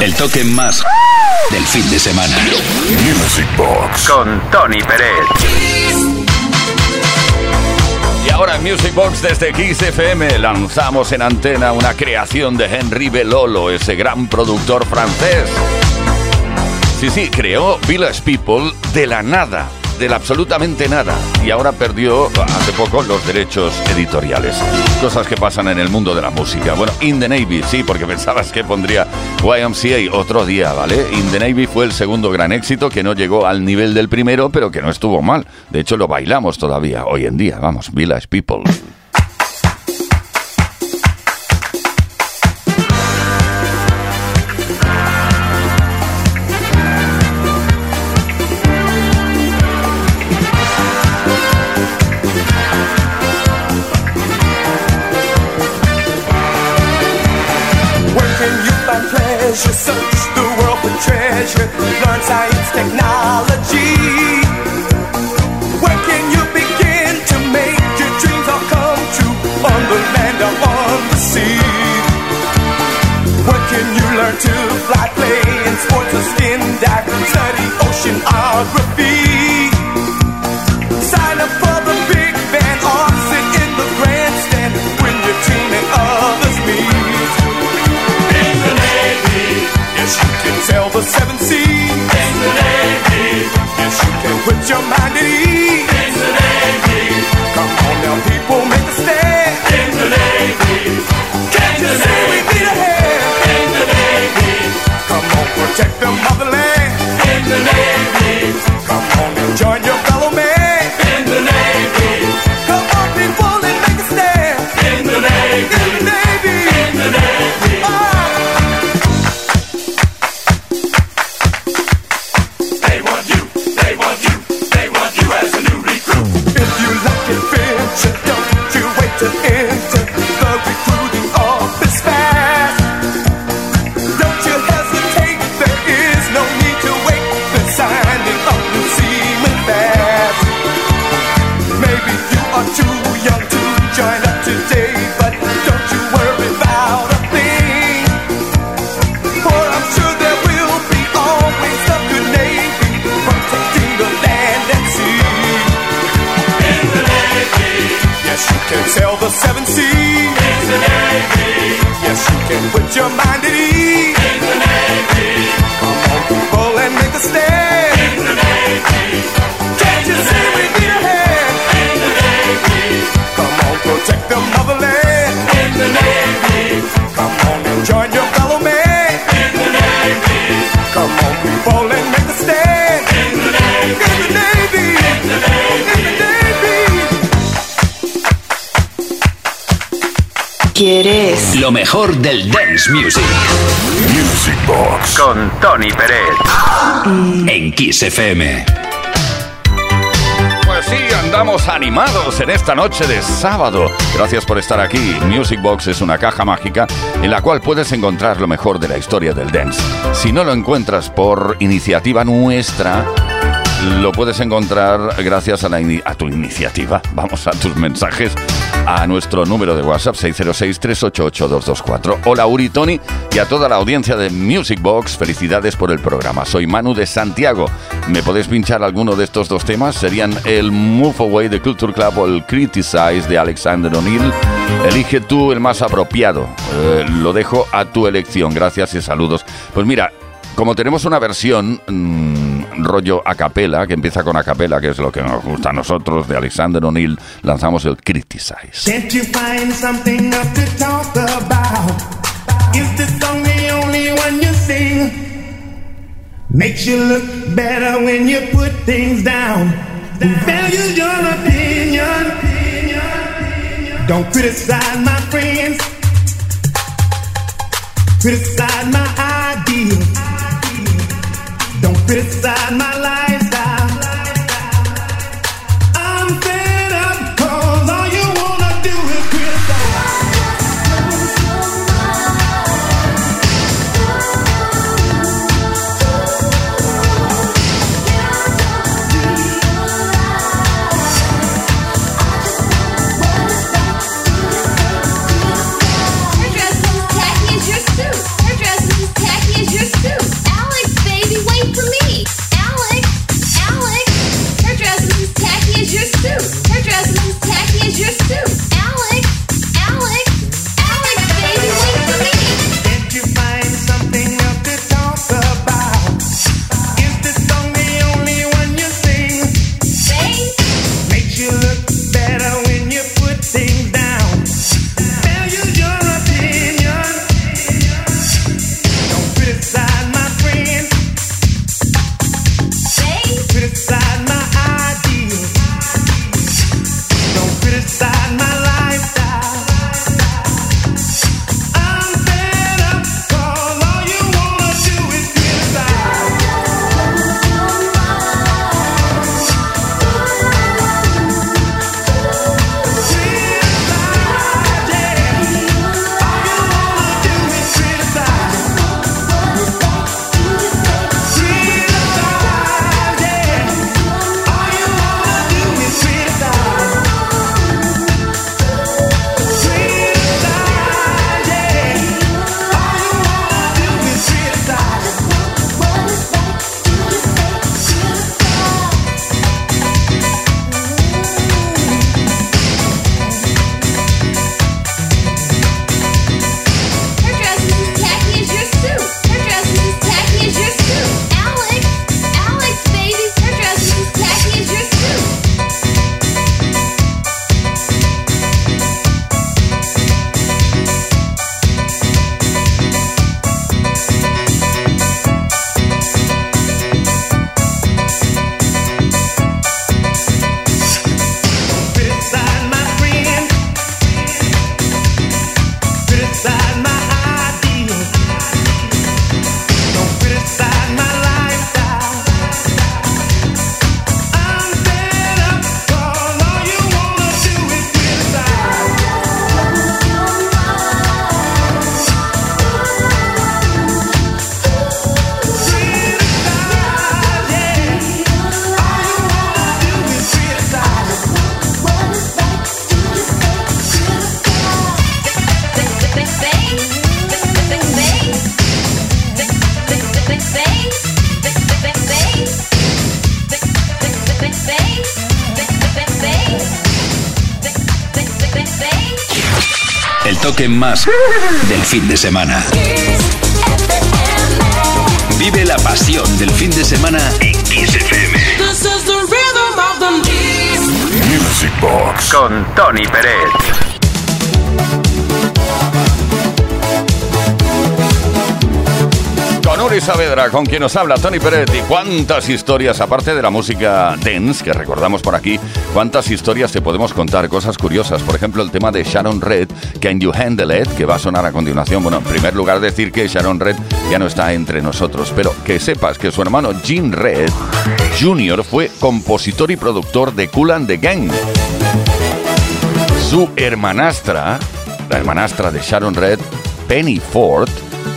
El toque más del fin de semana. Music Box. Con Tony Pérez. Y ahora en Music Box desde Kiss FM lanzamos en antena una creación de Henry Belolo, ese gran productor francés. Sí, sí, creó Village People de la nada del absolutamente nada y ahora perdió hace poco los derechos editoriales. Cosas que pasan en el mundo de la música. Bueno, In the Navy, sí, porque pensabas que pondría YMCA otro día, ¿vale? In the Navy fue el segundo gran éxito que no llegó al nivel del primero, pero que no estuvo mal. De hecho, lo bailamos todavía hoy en día. Vamos, Village People. Dance music. Music Box. Con Tony Pérez. En Kiss FM. Pues sí, andamos animados en esta noche de sábado. Gracias por estar aquí. Music Box es una caja mágica en la cual puedes encontrar lo mejor de la historia del dance. Si no lo encuentras por iniciativa nuestra, lo puedes encontrar gracias a, la tu iniciativa. Vamos a tus mensajes a nuestro número de WhatsApp 606-388-224. Hola Uri Tony y a toda la audiencia de Music Box, felicidades por el programa. Soy Manu de Santiago. ¿Me podés pinchar alguno de estos dos temas? Serían el Move Away de Culture Club o el Criticize de Alexander O'Neill. Elige tú el más apropiado. Eh, lo dejo a tu elección. Gracias y saludos. Pues mira, como tenemos una versión... Mmm, rollo a capela, que empieza con a capela, que es lo que nos gusta a nosotros, de Alexander O'Neill, lanzamos el Criticize. Makes you look better when you put things down. Value your opinion. Don't criticize my friends. Criticize my. Don't criticize my lifestyle. Del fin de semana. Vive la pasión del fin de semana en. Music Box. Con Tony Pérez. Con Uri Saavedra, con quien nos habla Tony Pérez. Y cuántas historias, aparte de la música dance que recordamos por aquí, cuántas historias te podemos contar, cosas curiosas. Por ejemplo, el tema de Sharon Red, Can You Handle It, que va a sonar a continuación. Bueno, en primer lugar, decir que Sharon Red ya no está entre nosotros, pero que sepas que su hermano Gene Red Jr. fue compositor y productor de Cool and the Gang. Su hermanastra, la hermanastra de Sharon Red, Penny Ford,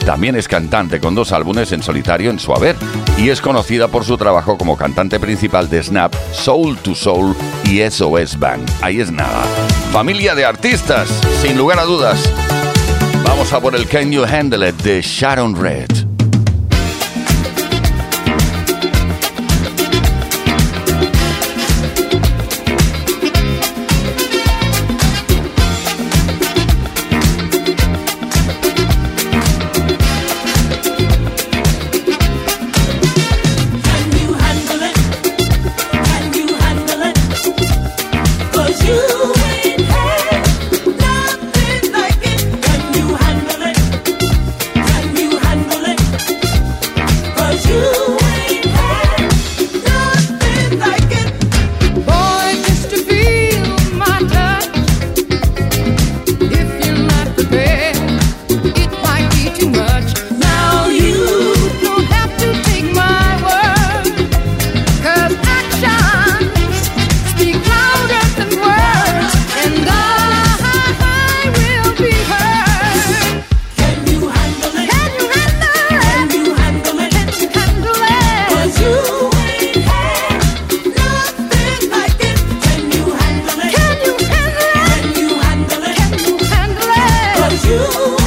también es cantante con dos álbumes en solitario en su haber y es conocida por su trabajo como cantante principal de Snap, Soul to Soul y SOS Band. Ahí es nada. Familia de artistas, sin lugar a dudas. Vamos a por el Can You Handle It de Sharon Red. you.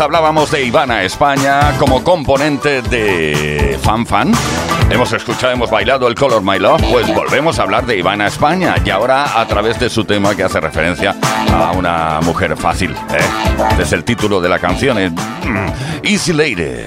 Hablábamos de Ivana España como componente de Fan Fan, hemos escuchado, hemos bailado el Color My Love, pues volvemos a hablar de Ivana España y ahora a través de su tema que hace referencia a una mujer fácil. ¿eh? Es el título de la canción, es mm, Easy Lady.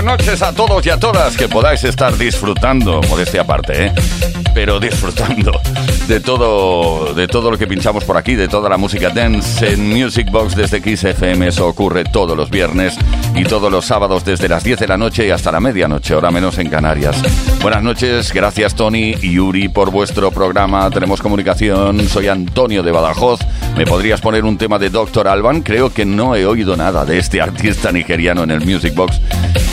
A todos y a todas que podáis estar disfrutando, modestia aparte, ¿eh? pero disfrutando de todo, de todo lo que pinchamos por aquí, de toda la música dance en Music Box desde XFM. Eso ocurre todos los viernes y todos los sábados desde las 10 de la noche y hasta la medianoche, hora menos en Canarias. Buenas noches, gracias Tony y Yuri por vuestro programa. Tenemos comunicación, soy Antonio de Badajoz ¿Me podrías poner un tema de Dr. Alban? Creo que no he oído nada de este artista nigeriano en el Music Box.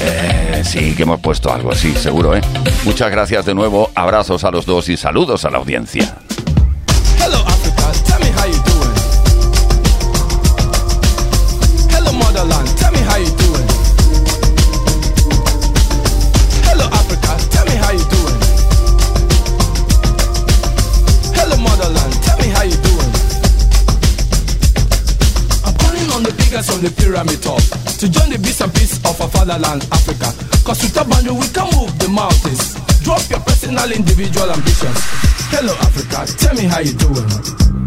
Eh, sí, que hemos puesto algo así, seguro, ¿eh? Muchas gracias de nuevo, abrazos a los dos y saludos a la audiencia. On the pyramid top to join the bits and pieces of our fatherland, Africa. Cause a boundary we can move the mountains. Drop your personal, individual ambitions. Hello, Africa. Tell me how you doing.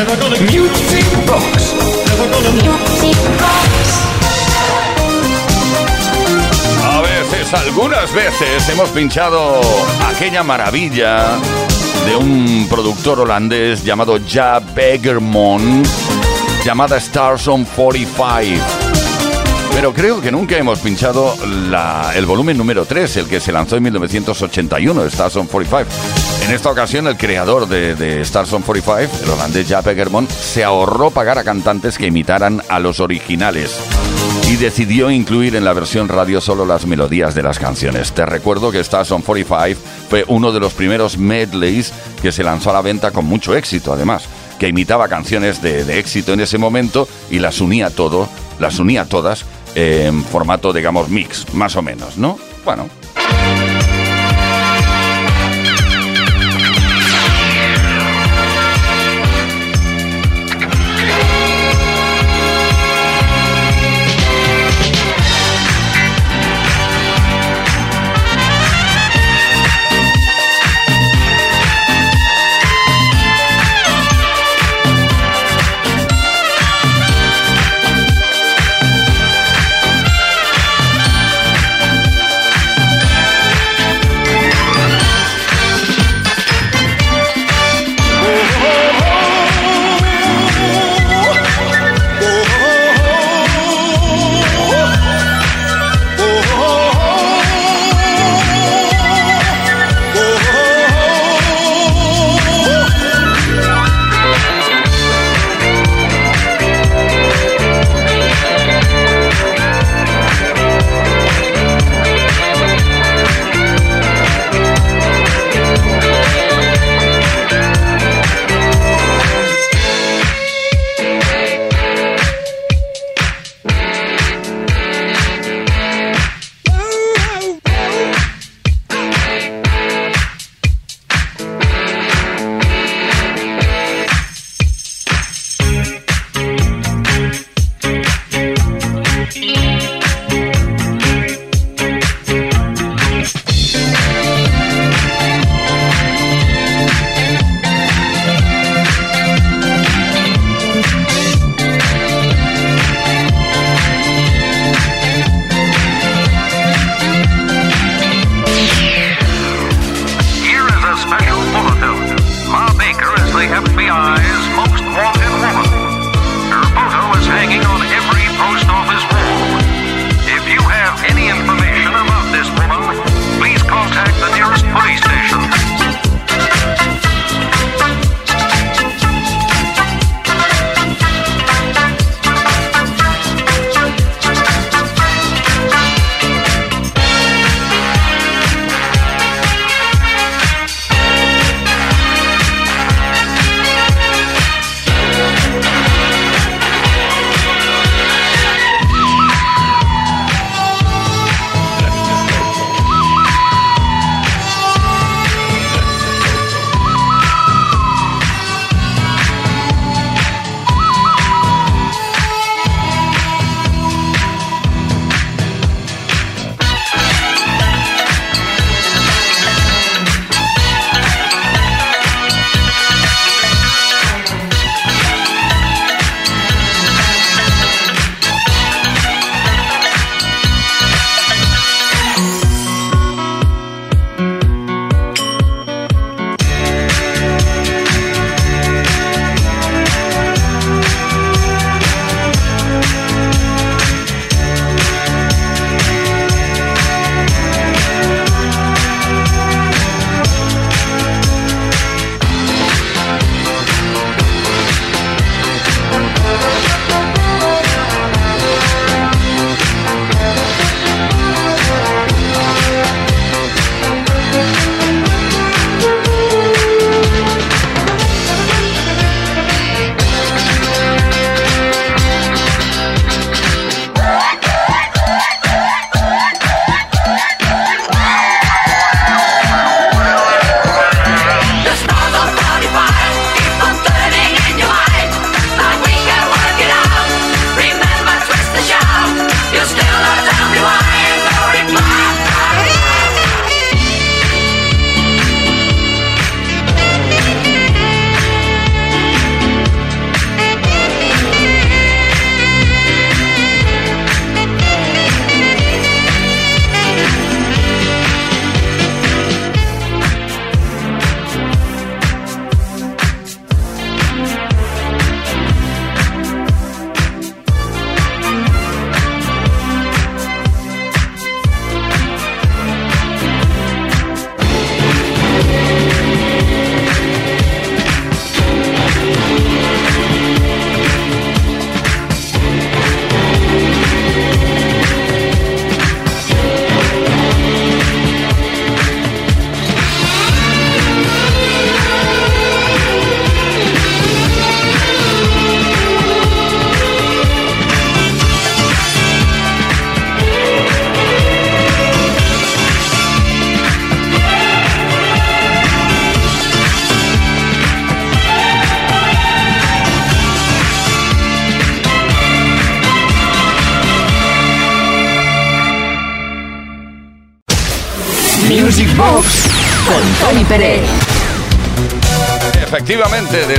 Music Box. A veces, algunas veces, hemos pinchado aquella maravilla de un productor holandés llamado Ja Begermon, llamada Stars on 45. Pero creo que nunca hemos pinchado la- el volumen número 3, el que se lanzó en 1981, Stars on 45. En esta ocasión, el creador de, de Stars on 45, el holandés Jaap Egermont, se ahorró pagar a cantantes que imitaran a los originales y decidió incluir en la versión radio solo las melodías de las canciones. Te recuerdo que Stars on 45 fue uno de los primeros medleys que se lanzó a la venta con mucho éxito, además, que imitaba canciones de, éxito en ese momento y las unía todo, las unía todas en formato, digamos, mix, más o menos, ¿no? Bueno,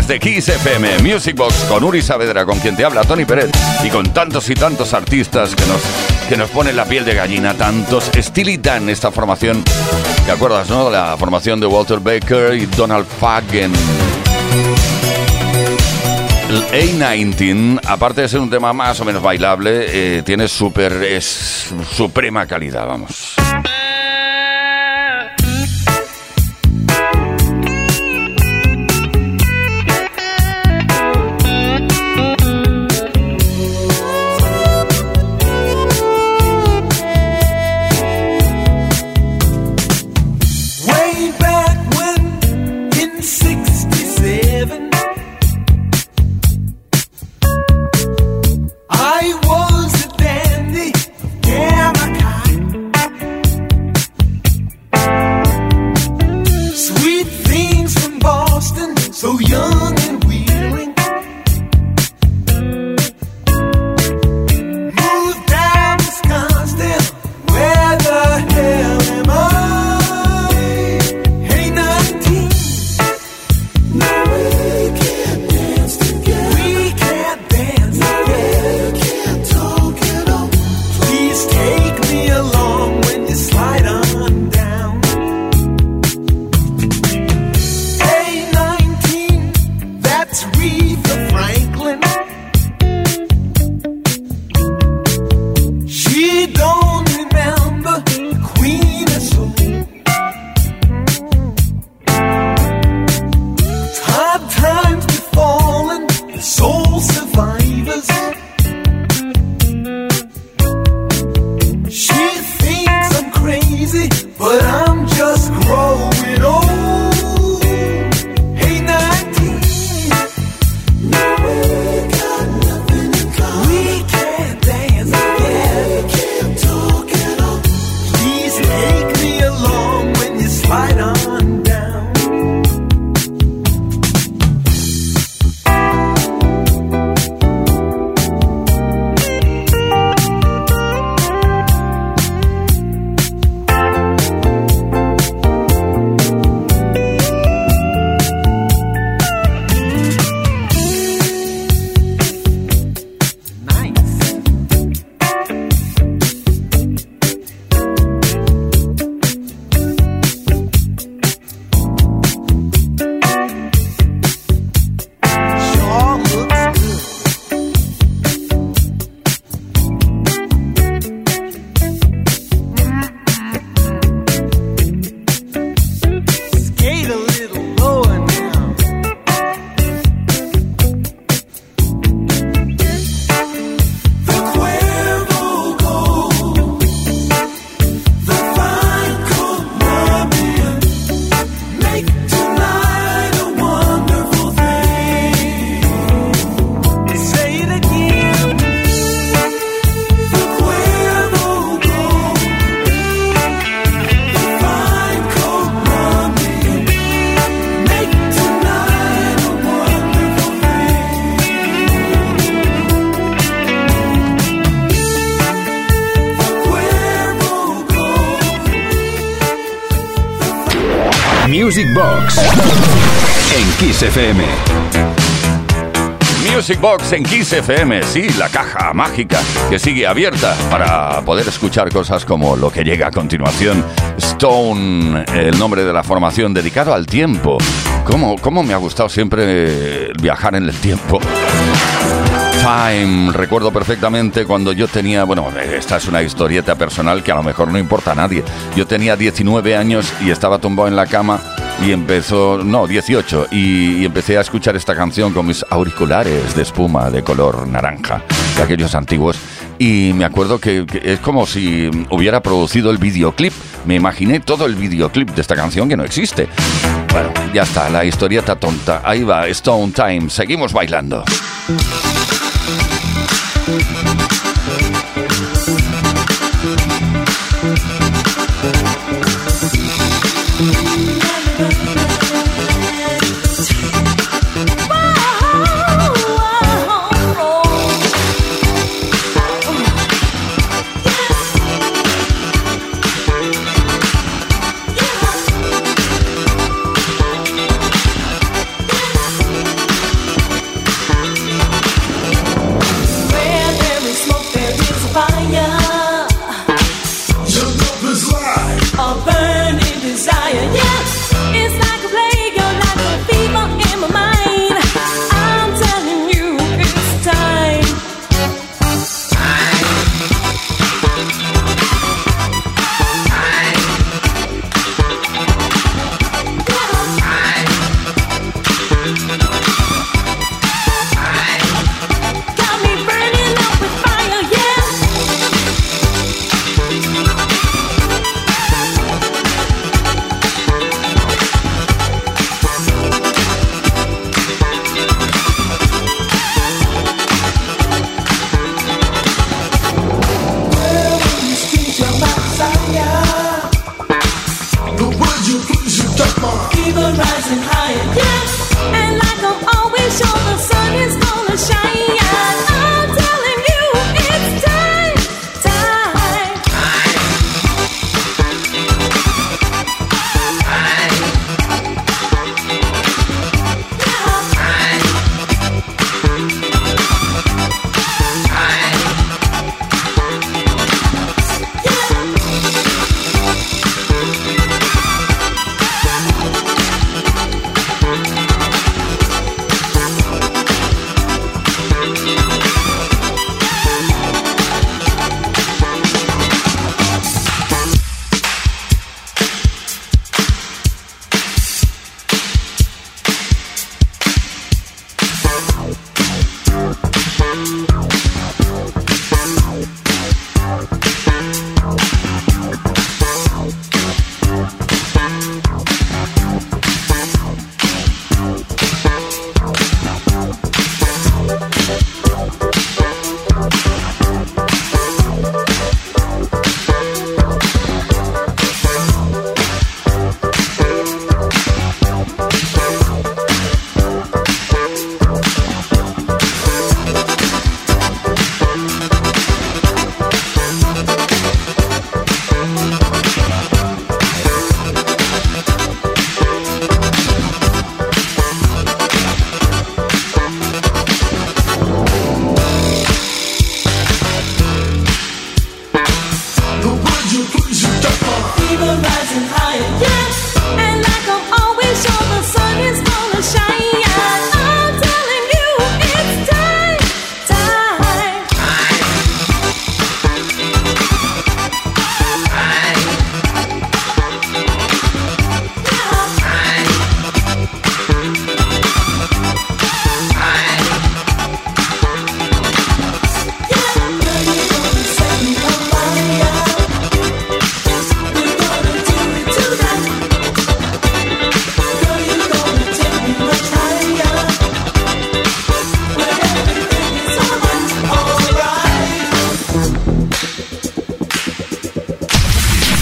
Efectivamente, desde Kiss FM, Music Box con Uri Saavedra, con quien te habla Tony Pérez, y con tantos y tantos artistas que nos, que nos ponen la piel de gallina, tantos. Steely Dan, esta formación, ¿te acuerdas, no? La formación de Walter Baker y Donald Fagen. El A19, aparte de ser un tema más o menos bailable, eh, tiene super, es suprema calidad, vamos. Music Box en Kiss. Music Box en Kiss FM, sí, la caja mágica que sigue abierta para poder escuchar cosas como lo que llega a continuación. Stone, el nombre de la formación dedicado al tiempo. ¿Cómo, cómo me ha gustado siempre viajar en el tiempo? Time, recuerdo perfectamente cuando yo tenía, bueno, esta es una historieta personal que a lo mejor no importa a nadie. Yo tenía 19 años y estaba tumbado en la cama y empezó, no, 18, y, y empecé a escuchar esta canción con mis auriculares de espuma de color naranja, de aquellos antiguos. Y me acuerdo que, que es como si hubiera producido el videoclip. Me imaginé todo el videoclip de esta canción que no existe. Bueno, ya está, la historieta tonta. Ahí va, Stone Time. Seguimos bailando.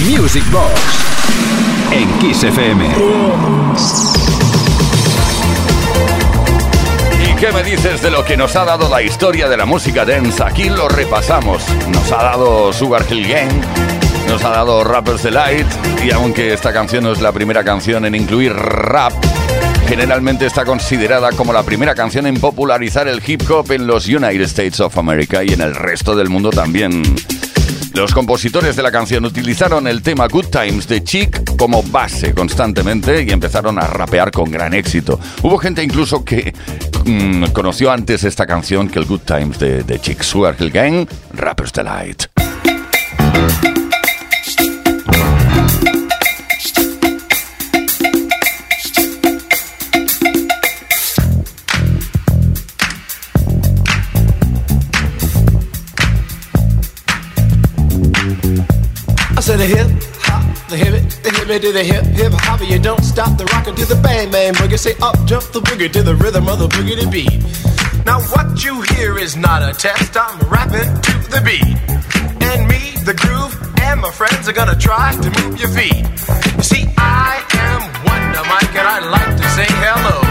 Music Box en Kiss. ¿Y qué me dices de lo que nos ha dado la historia de la música dance? Aquí lo repasamos. Nos ha dado Sugar Hill Gang, nos ha dado Rappers Delight, y aunque esta canción no es la primera canción en incluir rap, generalmente está considerada como la primera canción en popularizar el hip hop en los United States of America y en el resto del mundo también. Los compositores de la canción utilizaron el tema Good Times de Chic como base constantemente y empezaron a rapear con gran éxito. Hubo gente incluso que mm, conoció antes esta canción que el Good Times de, de Chic Sugar Gang, Rapper's Delight. The hip hop, the hip the hip it to the hip hip hop. You don't stop the rockin' to the bang bang boogie. Say up jump the boogie to the rhythm of the boogie to beat. Now what you hear is not a test. I'm rapping to the beat, and me, the groove, and my friends are gonna try to move your feet. You see, I am Wonder Mike, and I like to say hello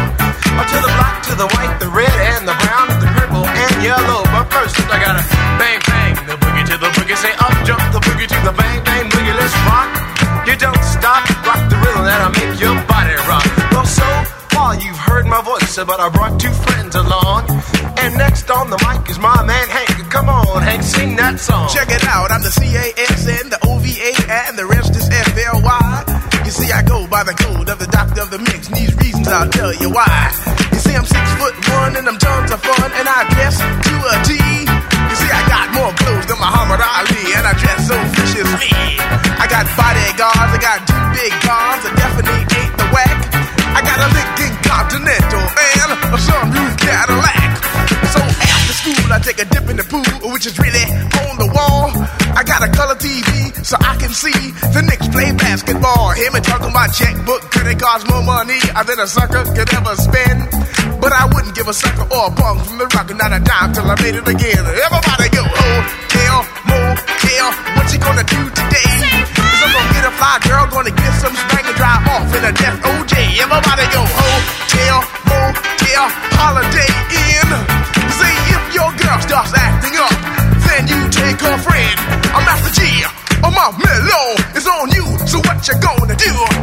to the black, to the white, the red, and the brown, the purple, and yellow. But first, I gotta bang bang heard my voice, but I brought two friends along. And next on the mic is my man Hank. Come on, Hank, sing that song. Check it out, I'm the C-A-S-N, the O-V-A, and the rest is F-L-Y. You see, I go by the code of the doctor of the mix, and these reasons I'll tell you why. You see, I'm six foot one, and I'm tons of fun, and I dress to a T. is really on the wall. I got a color TV so I can see the Knicks play basketball. Hear me talking about checkbook, credit cards, more money than a sucker could ever spend. But I wouldn't give a sucker or a punk from the rock, not a dime till I made it again. Everybody go, oh, hotel, motel, what you gonna do today? Is I'm gonna get a fly girl, gonna get some spanking drive off in a death OJ. Everybody go oh, hotel, motel, holiday Mellow is on you. So what you gonna do?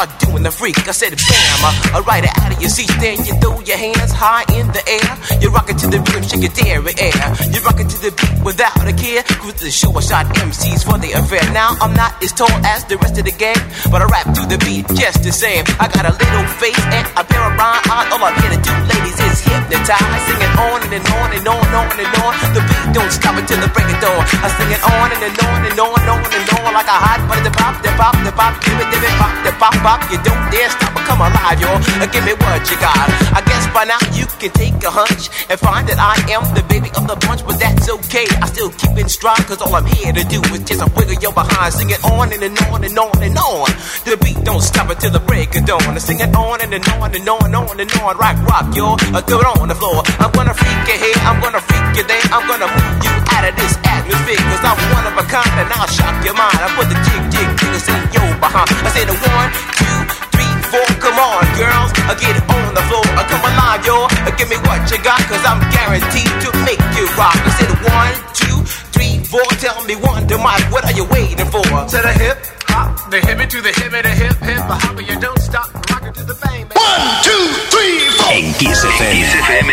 start doing the freak. I said bam, I ride it out of your seat. Then you throw your hands high in the air. You rock it to the rhythm, shake your dairy air. You rock it to the beat without a care. Cruise the show, I shot MCs for the affair. Now I'm not as tall as the rest of the gang, but I rap to the beat just the same. I got a little face and a pair of rhyme eyes. All I'm here to do, ladies, is hypnotize. Singing on and, and on and on and on and on. The beat don't stop until the break of dawn. I sing it on and, and on and on and on and on like a hot butter. The pop, the pop, the pop, give it, give it, pop, the pop, pop. You don't dare stop or come alive, yo. Uh, Give me what you got. I guess by now you can take a hunch and find that I am the baby of the bunch, but that's okay. I still keep in stride, cause all I'm here to do is just a wiggle your behind. Sing it on and, and on and on and on. The beat don't stop until the break of dawn. I sing it on and, and on and on and on and on. Rock, rock, yo. Uh, throw it on the floor. I'm gonna freak you here, I'm gonna freak you there. I'm gonna move you out of this atmosphere, cause I'm one of a kind and I'll shock your mind. I put the jig, jig, jiggles in your behind. I say the one, two, three, four. Come on, girls, I get on the floor. I come alive, yo. Uh, Give me what you got, cause I'm guaranteed to make you rock. I said one, two, three, four. Tell me one, to Mike, what are you waiting for? To the hip, hop, the hippie to the hippie, the hip, hip, the hopper, you don't stop, rockin' to the bang, bang. One, two, three, four. En Kiss FM.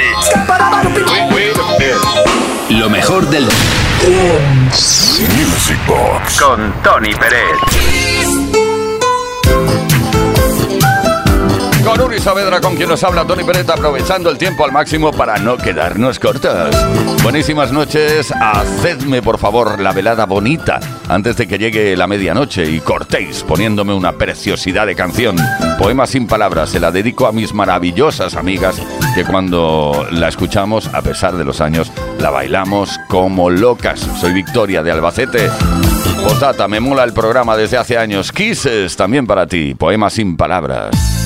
Lo mejor del Music Box. Con Tony Pérez. Con Uri Saavedra, con quien nos habla Tony Pérez, aprovechando el tiempo al máximo para no quedarnos cortos. Buenísimas noches, hacedme por favor la velada bonita antes de que llegue la medianoche y cortéis poniéndome una preciosidad de canción. Poema sin palabras, se la dedico a mis maravillosas amigas que cuando la escuchamos, a pesar de los años, la bailamos como locas. Soy Victoria de Albacete. Potata, me mola el programa desde hace años. Kisses también para ti, poema sin palabras.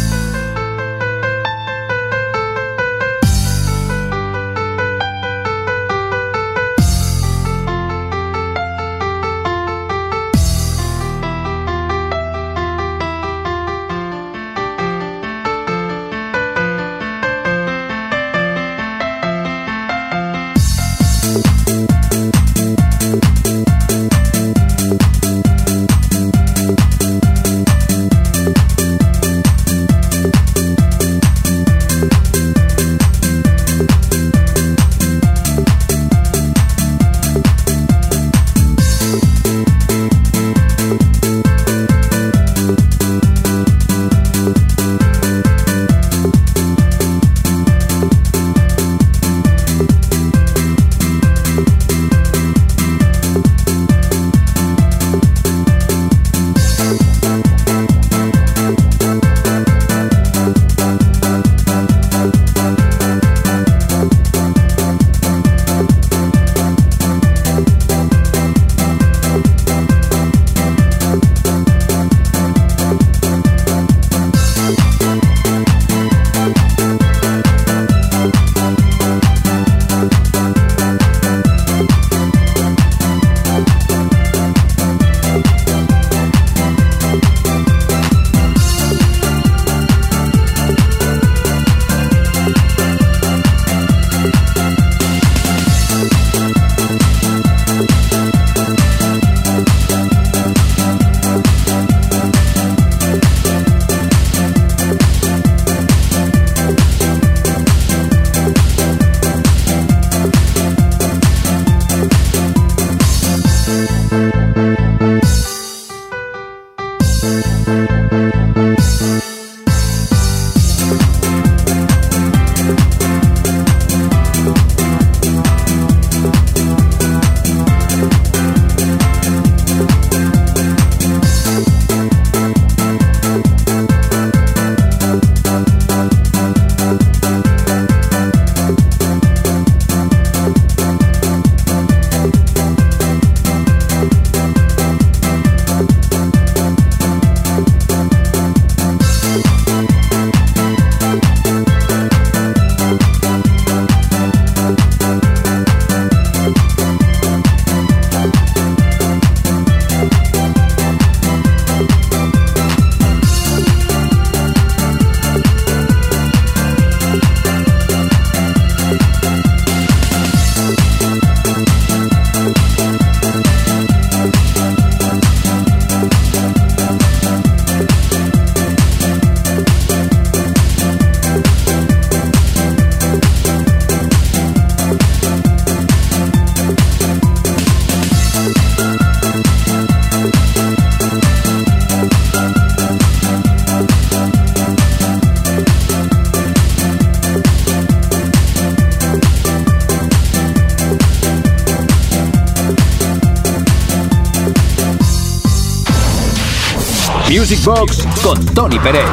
Music con Tony Pérez.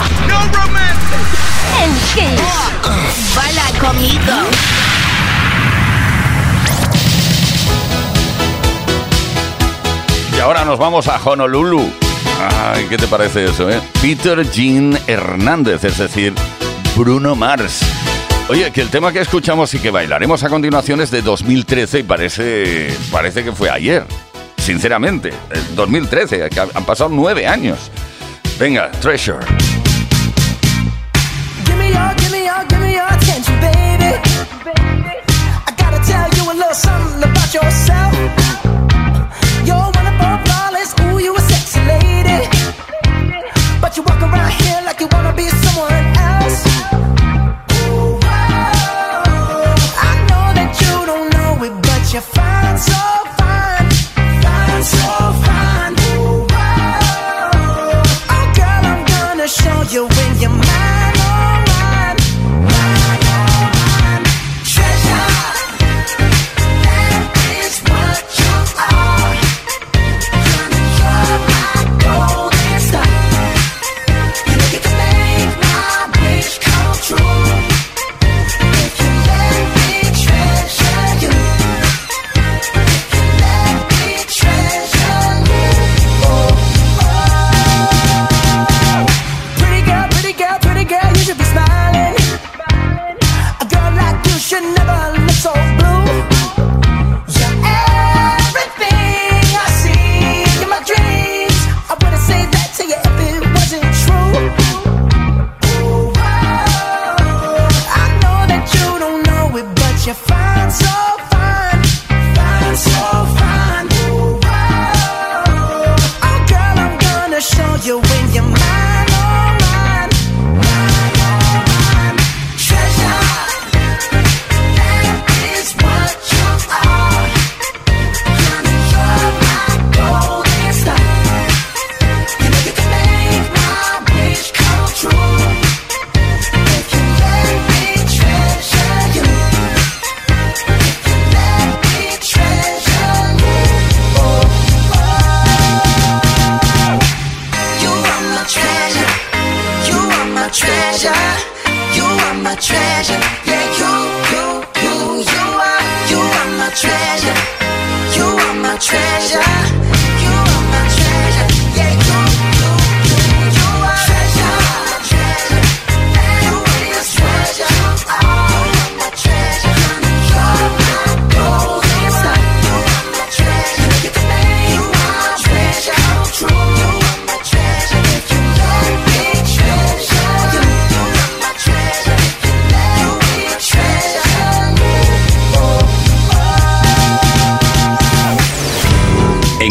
En Kiss. Baila conmigo. Y ahora nos vamos a Honolulu. Ay, ¿qué te parece eso, eh? Peter Jean Hernández, es decir, Bruno Mars. Oye, que el tema que escuchamos y que bailaremos a continuación es de 2013 y parece, parece que fue ayer. Sinceramente, el 2013, que han pasado nueve años. Venga, Treasure. Give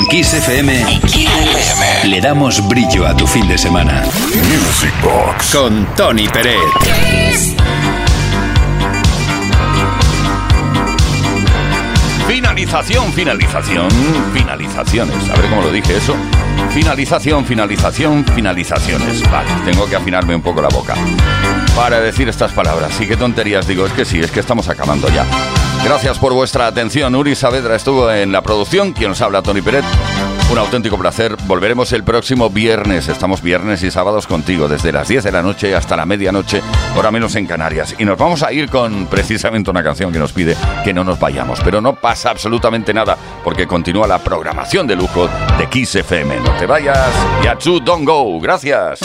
Kiss FM, le damos brillo a tu fin de semana. Music Box con Tony Pérez. Finalización, finalización, finalizaciones. A ver cómo lo dije eso. Finalización, finalización, finalizaciones. Vale, tengo que afinarme un poco la boca para decir estas palabras. Y qué tonterías digo, es que sí, es que estamos acabando ya. Gracias por vuestra atención. Uri Saavedra estuvo en la producción. Quien nos habla, Tony Peret. Un auténtico placer. Volveremos el próximo viernes. Estamos viernes y sábados contigo, desde las 10 de la noche hasta la medianoche, hora menos en Canarias. Y nos vamos a ir con precisamente una canción que nos pide que no nos vayamos. Pero no pasa absolutamente nada, porque continúa la programación de lujo de Kiss FM. No te vayas. Yachu, don't go. Gracias.